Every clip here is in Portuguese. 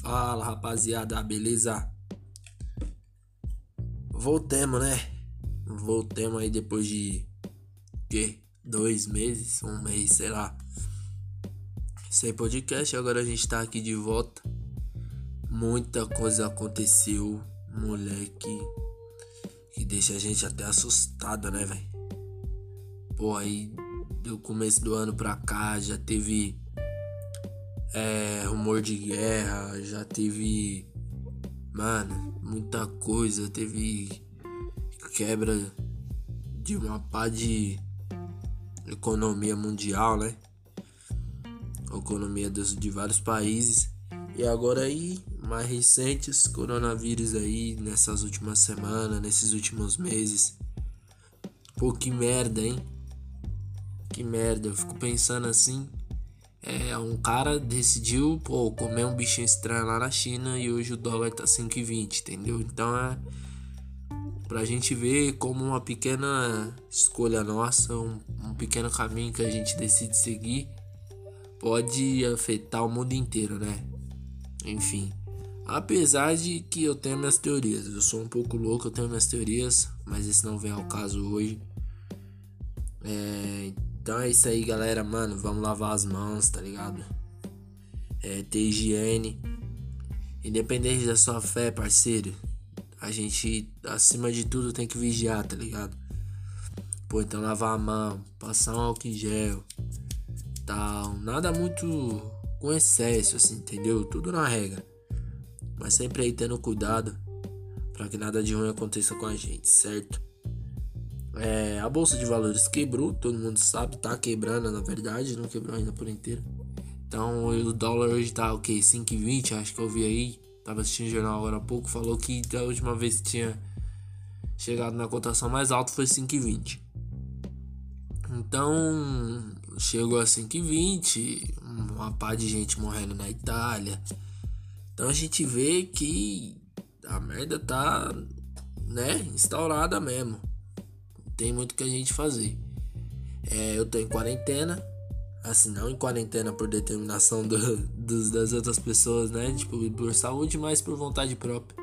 Fala rapaziada, beleza? Voltemos, né? Voltemos aí depois de que? Dois meses, um mês, sei lá. Sem podcast, agora a gente tá aqui de volta. Muita coisa aconteceu, moleque. Que deixa a gente até assustado, né, velho? Pô, aí do começo do ano pra cá já teve é, rumor de guerra, já teve, mano, muita coisa, teve quebra de uma pá de economia mundial, né? Economia dos, de vários países. E agora aí, mais recentes, coronavírus aí, nessas últimas semanas, nesses últimos meses. Pô, que merda, hein? Que merda, eu fico pensando assim. É, um cara decidiu, pô, comer um bichinho estranho lá na China e hoje o dólar tá 5,20, entendeu? Então é pra gente ver como uma pequena escolha nossa, um, um pequeno caminho que a gente decide seguir pode afetar o mundo inteiro, né? Enfim. Apesar de que eu tenho minhas teorias, eu sou um pouco louco, eu tenho minhas teorias, mas esse não vem ao caso hoje. É, então é isso aí, galera. Mano, vamos lavar as mãos, tá ligado? É, ter higiene. Independente da sua fé, parceiro. A gente, acima de tudo, tem que vigiar, tá ligado? Pô, então lavar a mão, passar um álcool em gel. Tal. Nada muito com excesso, assim, entendeu? Tudo na regra. Mas sempre aí tendo cuidado para que nada de ruim aconteça com a gente, certo? É, a bolsa de valores quebrou, todo mundo sabe, tá quebrando na verdade, não quebrou ainda por inteiro. Então o dólar hoje tá o que? 5,20, acho que eu vi aí. Tava assistindo o jornal agora há pouco, falou que da última vez que tinha chegado na cotação mais alta foi 5,20. Então chegou a 5,20, uma pá de gente morrendo na Itália. Então a gente vê que a merda tá, né, instaurada mesmo tem muito que a gente fazer. É, eu tô em quarentena, assim, não em quarentena por determinação do, dos, das outras pessoas, né? Tipo, por saúde, mas por vontade própria.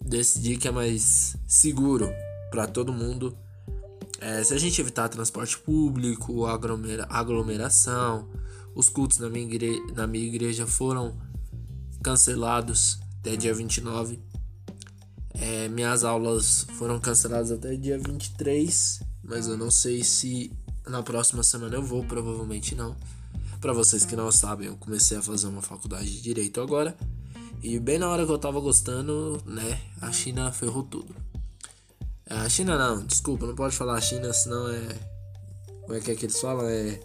Decidi que é mais seguro para todo mundo. É, se a gente evitar transporte público, aglomera, aglomeração, os cultos na minha, igre, na minha igreja foram cancelados até dia 29. É, minhas aulas foram canceladas até dia 23, mas eu não sei se na próxima semana eu vou, provavelmente não. Para vocês que não sabem, eu comecei a fazer uma faculdade de direito agora. E bem na hora que eu tava gostando, né, a China ferrou tudo. É, a China não, desculpa, não pode falar a China, senão é. Como é que é que eles falam? É.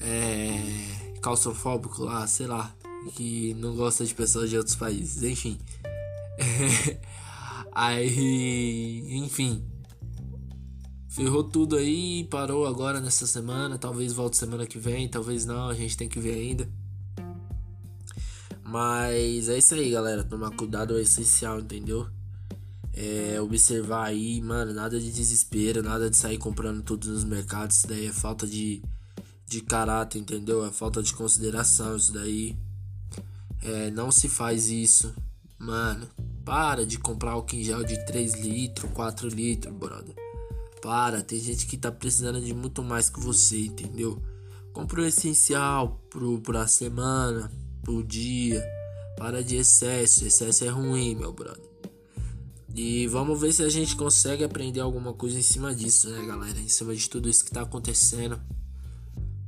É. Claustrofóbico lá, sei lá. Que não gosta de pessoas de outros países, enfim. aí, enfim. Ferrou tudo aí, parou agora nessa semana. Talvez volte semana que vem, talvez não, a gente tem que ver ainda. Mas é isso aí, galera. Tomar cuidado é essencial, entendeu? É, observar aí, mano, nada de desespero, nada de sair comprando tudo nos mercados. Isso daí é falta de, de caráter, entendeu? É falta de consideração. Isso daí é, não se faz isso, mano. Para de comprar álcool em gel de 3 litros, 4 litros, brother. Para, tem gente que tá precisando de muito mais que você, entendeu? Compra o essencial pro, pra semana, pro dia. Para de excesso, excesso é ruim, meu brother. E vamos ver se a gente consegue aprender alguma coisa em cima disso, né, galera? Em cima de tudo isso que tá acontecendo.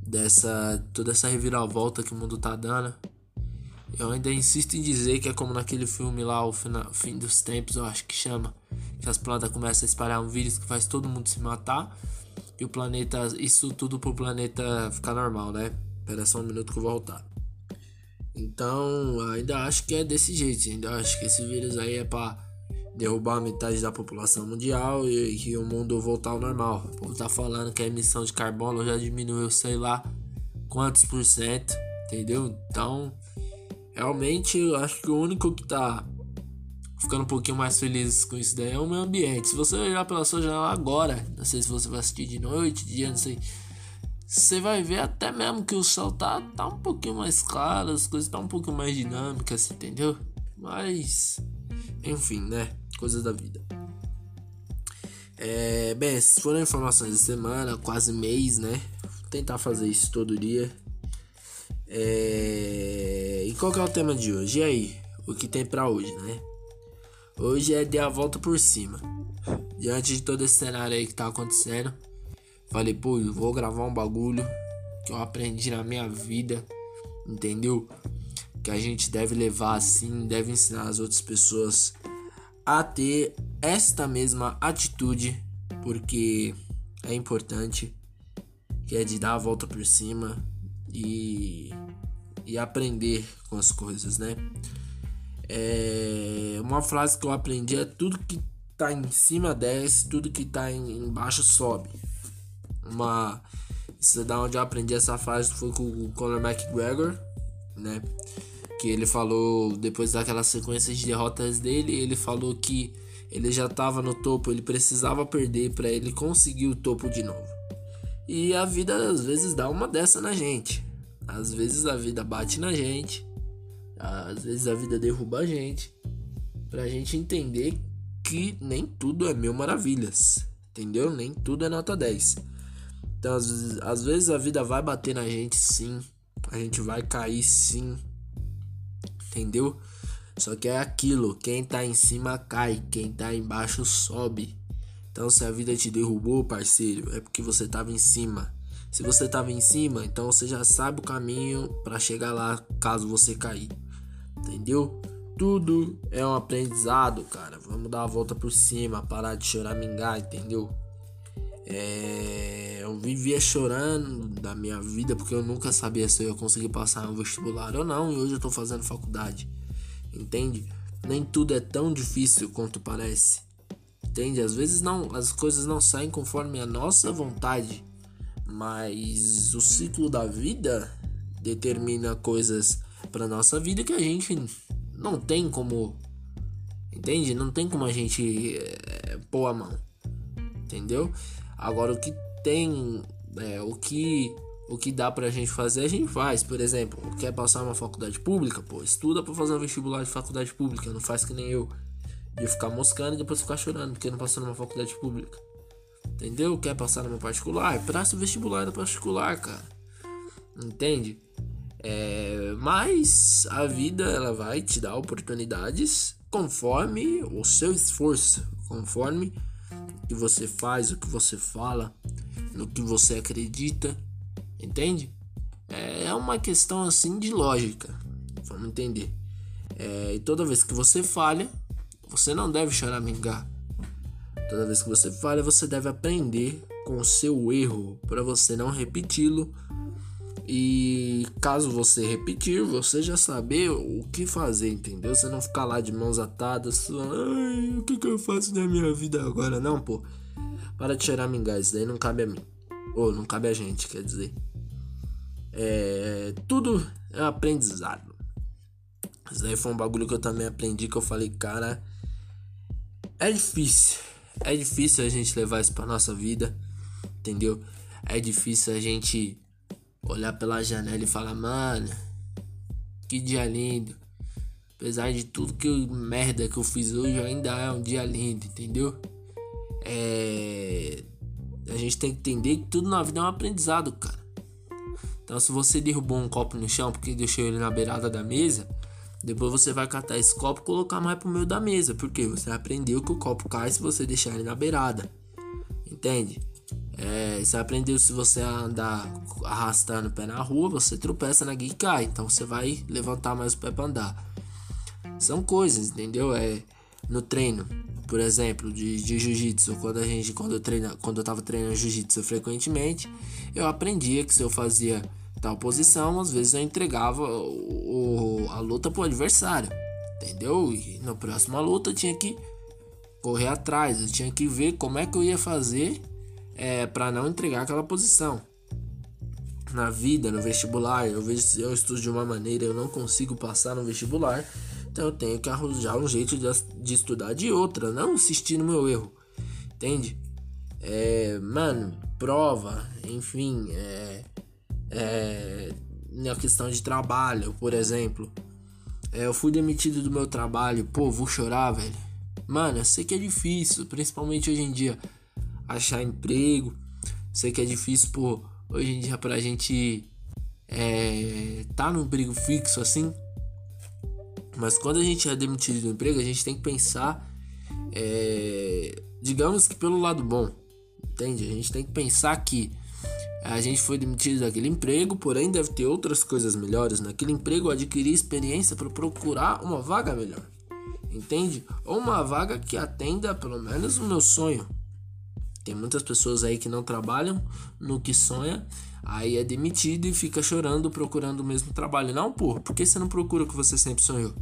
Dessa. toda essa reviravolta que o mundo tá dando. Eu ainda insisto em dizer que é como naquele filme lá, o fim dos tempos, eu acho que chama. Que as plantas começam a espalhar um vírus que faz todo mundo se matar. E o planeta. Isso tudo pro planeta ficar normal, né? Espera só um minuto que eu vou voltar. Então, ainda acho que é desse jeito. Ainda acho que esse vírus aí é pra derrubar metade da população mundial e que o mundo voltar ao normal. O povo tá falando que a emissão de carbono já diminuiu, sei lá, quantos por cento, entendeu? Então, Realmente, eu acho que o único que tá ficando um pouquinho mais feliz com isso daí é o meio ambiente. Se você olhar pela sua janela agora, não sei se você vai assistir de noite, de dia, não sei. você vai ver até mesmo que o céu tá, tá um pouquinho mais claro, as coisas tá um pouco mais dinâmicas, entendeu? Mas, enfim, né? Coisas da vida. É, bem, essas foram informações da semana, quase mês, né? Vou tentar fazer isso todo dia. É, e qual é o tema de hoje? E aí? O que tem para hoje, né? Hoje é de a volta por cima. Diante de todo esse cenário aí que tá acontecendo, Falei, pô, eu vou gravar um bagulho que eu aprendi na minha vida, entendeu? Que a gente deve levar assim, deve ensinar as outras pessoas a ter esta mesma atitude, porque é importante, que é de dar a volta por cima e, e aprender com as coisas, né? É, uma frase que eu aprendi é tudo que tá em cima desce, tudo que tá embaixo sobe uma. Isso é da onde eu aprendi essa frase foi com o Conor McGregor, né? Que ele falou, depois daquela sequência de derrotas dele, ele falou que ele já estava no topo, ele precisava perder para ele conseguir o topo de novo. E a vida às vezes dá uma dessa na gente. Às vezes a vida bate na gente. Às vezes a vida derruba a gente. Pra gente entender que nem tudo é mil maravilhas. Entendeu? Nem tudo é nota 10. Então, às vezes, às vezes a vida vai bater na gente, sim. A gente vai cair, sim. Entendeu? Só que é aquilo: quem tá em cima cai, quem tá embaixo sobe. Então, se a vida te derrubou, parceiro, é porque você tava em cima. Se você tava em cima, então você já sabe o caminho para chegar lá caso você cair. Entendeu? Tudo é um aprendizado, cara. Vamos dar a volta por cima, parar de choramingar, entendeu? É, eu vivia chorando da minha vida porque eu nunca sabia se eu ia conseguir passar no vestibular ou não, e hoje eu tô fazendo faculdade. Entende? Nem tudo é tão difícil quanto parece. Entende? Às vezes não, as coisas não saem conforme a nossa vontade, mas o ciclo da vida determina coisas para nossa vida que a gente não tem como entende? Não tem como a gente é, pôr a mão. Entendeu? Agora o que tem, é, o que o que dá pra gente fazer, a gente faz. Por exemplo, quer passar uma faculdade pública, pô, estuda pra fazer um vestibular de faculdade pública, não faz que nem eu. De ficar moscando e depois ficar chorando porque não passou numa faculdade pública. Entendeu? Quer passar numa particular? Presta o vestibular da particular, cara. Entende? É, mas a vida ela vai te dar oportunidades conforme o seu esforço, conforme que você faz, o que você fala, no que você acredita, entende? É, é uma questão assim de lógica, vamos entender. É, e toda vez que você falha, você não deve choramingar. Toda vez que você falha, você deve aprender com o seu erro para você não repeti-lo e caso você repetir, você já saber o que fazer, entendeu? Você não ficar lá de mãos atadas, ai, o que, que eu faço na minha vida agora? Não, pô. Para de cheirar mingá, isso daí não cabe a mim. Ou não cabe a gente, quer dizer. É. Tudo é aprendizado. Isso daí foi um bagulho que eu também aprendi que eu falei, cara. É difícil. É difícil a gente levar isso pra nossa vida. Entendeu? É difícil a gente olhar pela janela e falar, mano, que dia lindo. Apesar de tudo que eu, merda que eu fiz hoje, ainda é um dia lindo, entendeu? É... A gente tem que entender que tudo na vida é um aprendizado, cara. Então, se você derrubou um copo no chão porque deixou ele na beirada da mesa, depois você vai catar esse copo e colocar mais pro meio da mesa, porque você aprendeu que o copo cai se você deixar ele na beirada. Entende? É, você aprendeu se você andar arrastando o pé na rua, você tropeça na guia e cai. Então você vai levantar mais o pé para andar. São coisas, entendeu? É no treino, por exemplo, de, de jiu-jitsu, quando a gente quando eu treina, quando eu tava treinando jiu-jitsu frequentemente, eu aprendia que se eu fazia tal posição, às vezes eu entregava o, a luta pro adversário, entendeu? E na próxima luta eu tinha que correr atrás, eu tinha que ver como é que eu ia fazer é, para não entregar aquela posição. Na vida, no vestibular, eu vejo eu estudo de uma maneira eu não consigo passar no vestibular, então eu tenho que arranjar um jeito de, de estudar de outra, não insistir no meu erro, entende? é, mano, prova, enfim, é, é, na questão de trabalho, por exemplo. É, eu fui demitido do meu trabalho, pô, vou chorar, velho. Mano, eu sei que é difícil, principalmente hoje em dia, achar emprego. Sei que é difícil, pô, hoje em dia pra gente é, tá num emprego fixo assim. Mas quando a gente é demitido do emprego, a gente tem que pensar, é, digamos que pelo lado bom, entende? A gente tem que pensar que a gente foi demitido daquele emprego, porém deve ter outras coisas melhores naquele emprego, adquirir experiência para procurar uma vaga melhor. Entende? Ou uma vaga que atenda pelo menos o meu sonho. Tem muitas pessoas aí que não trabalham no que sonha, aí é demitido e fica chorando procurando o mesmo trabalho. Não, pô, por que você não procura o que você sempre sonhou?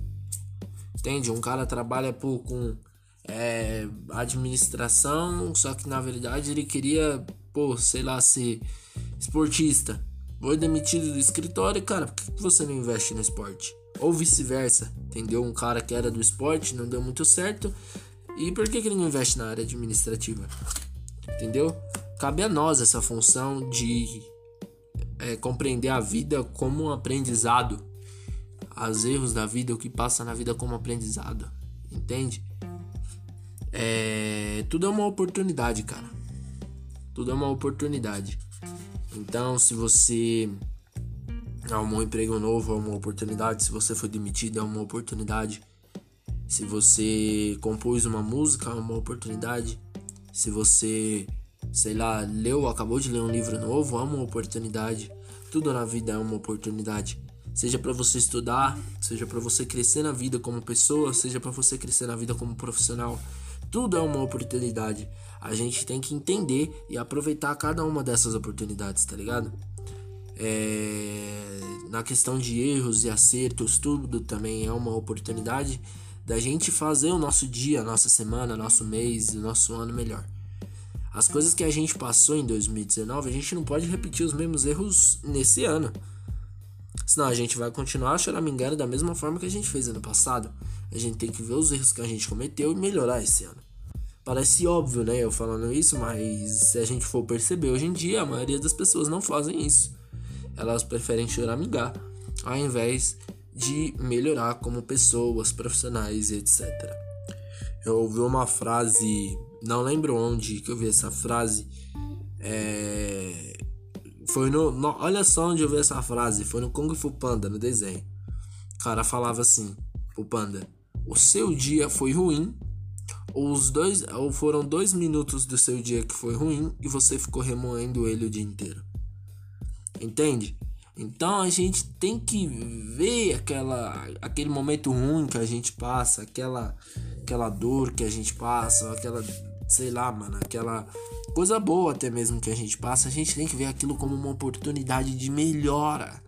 Entende? Um cara trabalha pô, com é, administração, só que na verdade ele queria, pô, sei lá, ser esportista. Foi demitido do escritório, cara, por que você não investe no esporte? Ou vice-versa, entendeu? Um cara que era do esporte não deu muito certo. E por que, que ele não investe na área administrativa? Entendeu? Cabe a nós essa função de é, compreender a vida como um aprendizado. Os erros da vida, o que passa na vida como aprendizado. Entende? É, tudo é uma oportunidade, cara. Tudo é uma oportunidade. Então, se você arrumou um emprego novo, é uma oportunidade. Se você foi demitido, é uma oportunidade. Se você compôs uma música, é uma oportunidade. Se você, sei lá, leu, acabou de ler um livro novo, é uma oportunidade. Tudo na vida é uma oportunidade. Seja para você estudar, seja para você crescer na vida como pessoa, seja para você crescer na vida como profissional. Tudo é uma oportunidade. A gente tem que entender e aproveitar cada uma dessas oportunidades, tá ligado? É... Na questão de erros e acertos, tudo também é uma oportunidade da gente fazer o nosso dia, nossa semana, nosso mês, nosso ano melhor. As coisas que a gente passou em 2019, a gente não pode repetir os mesmos erros nesse ano. Senão a gente vai continuar choramingando da mesma forma que a gente fez ano passado. A gente tem que ver os erros que a gente cometeu e melhorar esse ano. Parece óbvio, né? Eu falando isso, mas se a gente for perceber hoje em dia, a maioria das pessoas não fazem isso. Elas preferem choramingar ao invés de melhorar como pessoas, profissionais, etc. Eu ouvi uma frase, não lembro onde que eu vi essa frase. É, foi no, no, Olha só onde eu vi essa frase. Foi no Kung Fu Panda, no desenho. O cara falava assim: O Panda, o seu dia foi ruim. Os dois, ou foram dois minutos do seu dia que foi ruim e você ficou remoendo ele o dia inteiro. Entende? Então a gente tem que ver aquela, aquele momento ruim que a gente passa, aquela, aquela dor que a gente passa, aquela sei lá, mano, aquela coisa boa até mesmo que a gente passa, a gente tem que ver aquilo como uma oportunidade de melhora.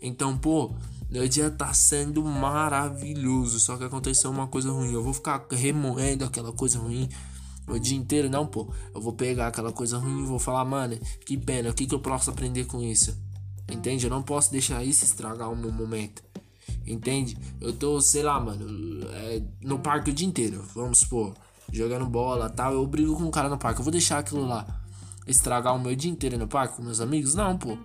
Então, pô, meu dia tá sendo maravilhoso, só que aconteceu uma coisa ruim. Eu vou ficar remoendo aquela coisa ruim o dia inteiro, não, pô. Eu vou pegar aquela coisa ruim e vou falar, mano, que pena, o que, que eu posso aprender com isso? Entende? Eu não posso deixar isso estragar o meu momento. Entende? Eu tô, sei lá, mano, é, no parque o dia inteiro, vamos supor jogando bola tal. Eu brigo com um cara no parque. Eu vou deixar aquilo lá estragar o meu dia inteiro no parque com meus amigos? Não, pô.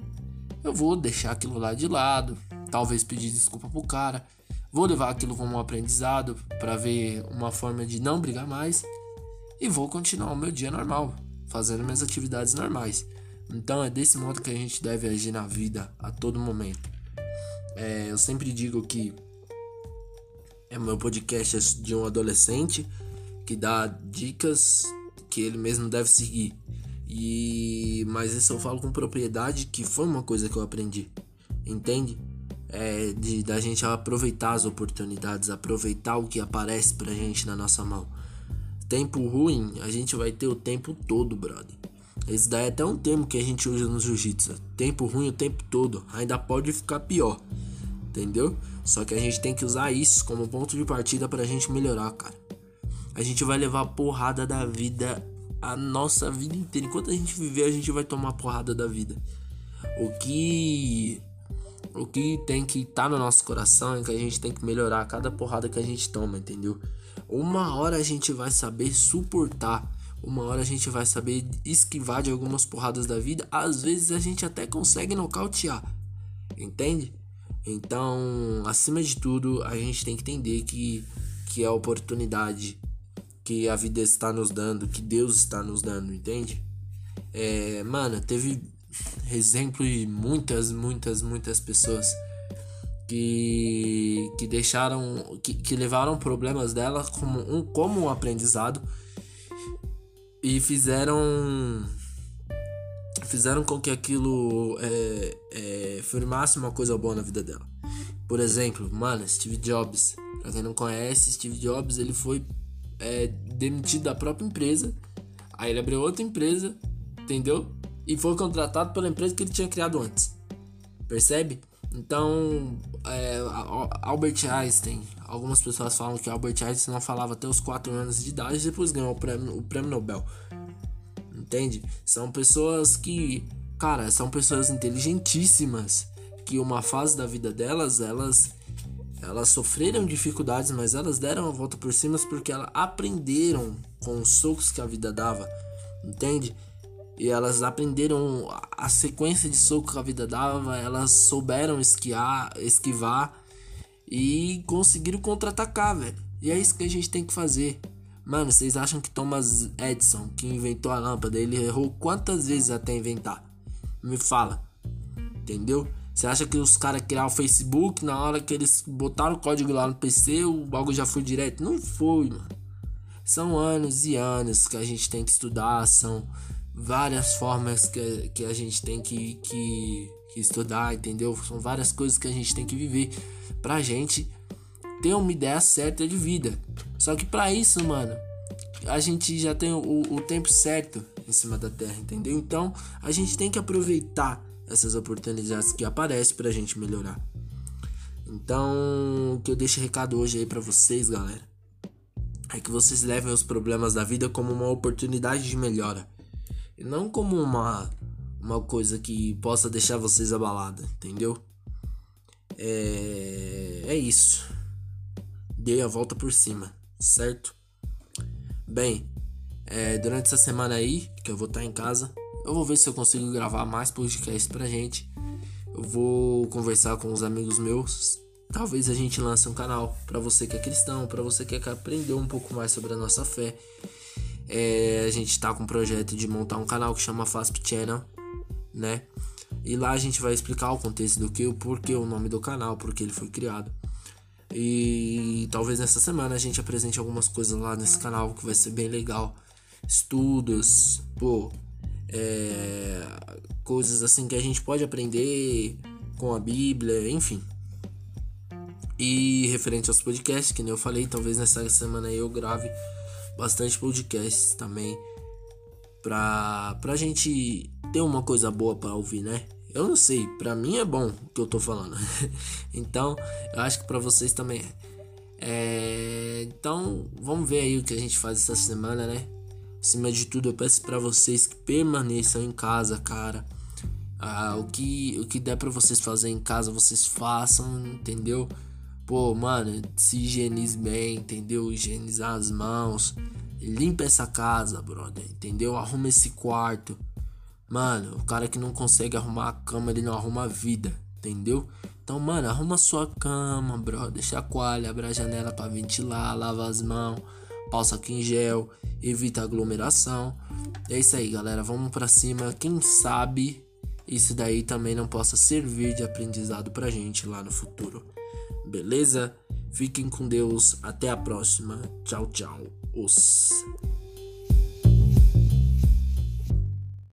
Eu vou deixar aquilo lá de lado. Talvez pedir desculpa pro cara. Vou levar aquilo como um aprendizado para ver uma forma de não brigar mais. E vou continuar o meu dia normal, fazendo minhas atividades normais. Então é desse modo que a gente deve agir na vida a todo momento. É, eu sempre digo que é meu podcast é de um adolescente que dá dicas que ele mesmo deve seguir. E mas isso eu falo com propriedade que foi uma coisa que eu aprendi. Entende? É de da gente aproveitar as oportunidades, aproveitar o que aparece pra gente na nossa mão. Tempo ruim, a gente vai ter o tempo todo, brother. Esse daí é até um termo que a gente usa no jiu-jitsu. Tempo ruim o tempo todo. Ainda pode ficar pior. Entendeu? Só que a gente tem que usar isso como ponto de partida pra gente melhorar, cara. A gente vai levar porrada da vida a nossa vida inteira. Enquanto a gente viver, a gente vai tomar porrada da vida. O que o que tem que estar tá no nosso coração é que a gente tem que melhorar cada porrada que a gente toma, entendeu? Uma hora a gente vai saber suportar uma hora a gente vai saber esquivar de algumas porradas da vida. Às vezes a gente até consegue nocautear, entende? Então, acima de tudo, a gente tem que entender que, que é a oportunidade que a vida está nos dando, que Deus está nos dando, entende? É, mano, teve exemplo de muitas, muitas, muitas pessoas que, que deixaram, que, que levaram problemas dela como um, como um aprendizado e fizeram fizeram com que aquilo é, é, firmasse uma coisa boa na vida dela. Por exemplo, mano, Steve Jobs. Pra quem não conhece, Steve Jobs ele foi é, demitido da própria empresa. Aí ele abriu outra empresa, entendeu? E foi contratado pela empresa que ele tinha criado antes. Percebe? Então, é, Albert Einstein. Algumas pessoas falam que Albert Einstein não falava até os 4 anos de idade e depois ganhou o prêmio, o prêmio Nobel. Entende? São pessoas que, cara, são pessoas inteligentíssimas que uma fase da vida delas, elas elas sofreram dificuldades, mas elas deram a volta por cima porque elas aprenderam com os socos que a vida dava, entende? E elas aprenderam a sequência de soco que a vida dava, elas souberam esquiar, esquivar e conseguiram contra-atacar, velho. E é isso que a gente tem que fazer. Mano, vocês acham que Thomas Edison, que inventou a lâmpada, ele errou quantas vezes até inventar? Me fala. Entendeu? Você acha que os caras criaram o Facebook, na hora que eles botaram o código lá no PC, o bagulho já foi direto? Não foi, mano. São anos e anos que a gente tem que estudar, são várias formas que, que a gente tem que, que, que estudar, entendeu? São várias coisas que a gente tem que viver pra gente ter uma ideia certa de vida. Só que para isso, mano, a gente já tem o, o tempo certo em cima da Terra, entendeu? Então a gente tem que aproveitar essas oportunidades que aparecem pra gente melhorar. Então, o que eu deixo recado hoje aí para vocês, galera, é que vocês levem os problemas da vida como uma oportunidade de melhora e não como uma uma coisa que possa deixar vocês abalada, entendeu? É, é isso. Dei a volta por cima, certo? Bem, é, durante essa semana aí, que eu vou estar em casa, eu vou ver se eu consigo gravar mais podcasts pra gente. Eu vou conversar com os amigos meus. Talvez a gente lance um canal para você que é cristão, para você que quer aprender um pouco mais sobre a nossa fé. É, a gente tá com um projeto de montar um canal que chama FASP Channel, né? E lá a gente vai explicar o contexto do que, o porquê o nome do canal, porque ele foi criado. E talvez nessa semana a gente apresente algumas coisas lá nesse canal que vai ser bem legal. Estudos, pô, é, coisas assim que a gente pode aprender com a Bíblia, enfim. E referente aos podcasts, que nem eu falei, talvez nessa semana eu grave bastante podcasts também pra, pra gente ter uma coisa boa para ouvir, né? Eu não sei, pra mim é bom o que eu tô falando. então, eu acho que pra vocês também é. é. Então, vamos ver aí o que a gente faz essa semana, né? Acima de tudo, eu peço para vocês que permaneçam em casa, cara. Ah, o que o que der para vocês fazer em casa, vocês façam, entendeu? Pô, mano, se higienize bem, entendeu? Higienizar as mãos. Limpa essa casa, brother, entendeu? Arruma esse quarto. Mano, o cara que não consegue arrumar a cama, ele não arruma a vida, entendeu? Então, mano, arruma sua cama, brother. Chacoalha, abre a janela para ventilar, lava as mãos passa aqui em gel, evita aglomeração. É isso aí, galera. Vamos para cima. Quem sabe isso daí também não possa servir de aprendizado pra gente lá no futuro. Beleza? Fiquem com Deus. Até a próxima. Tchau, tchau. Os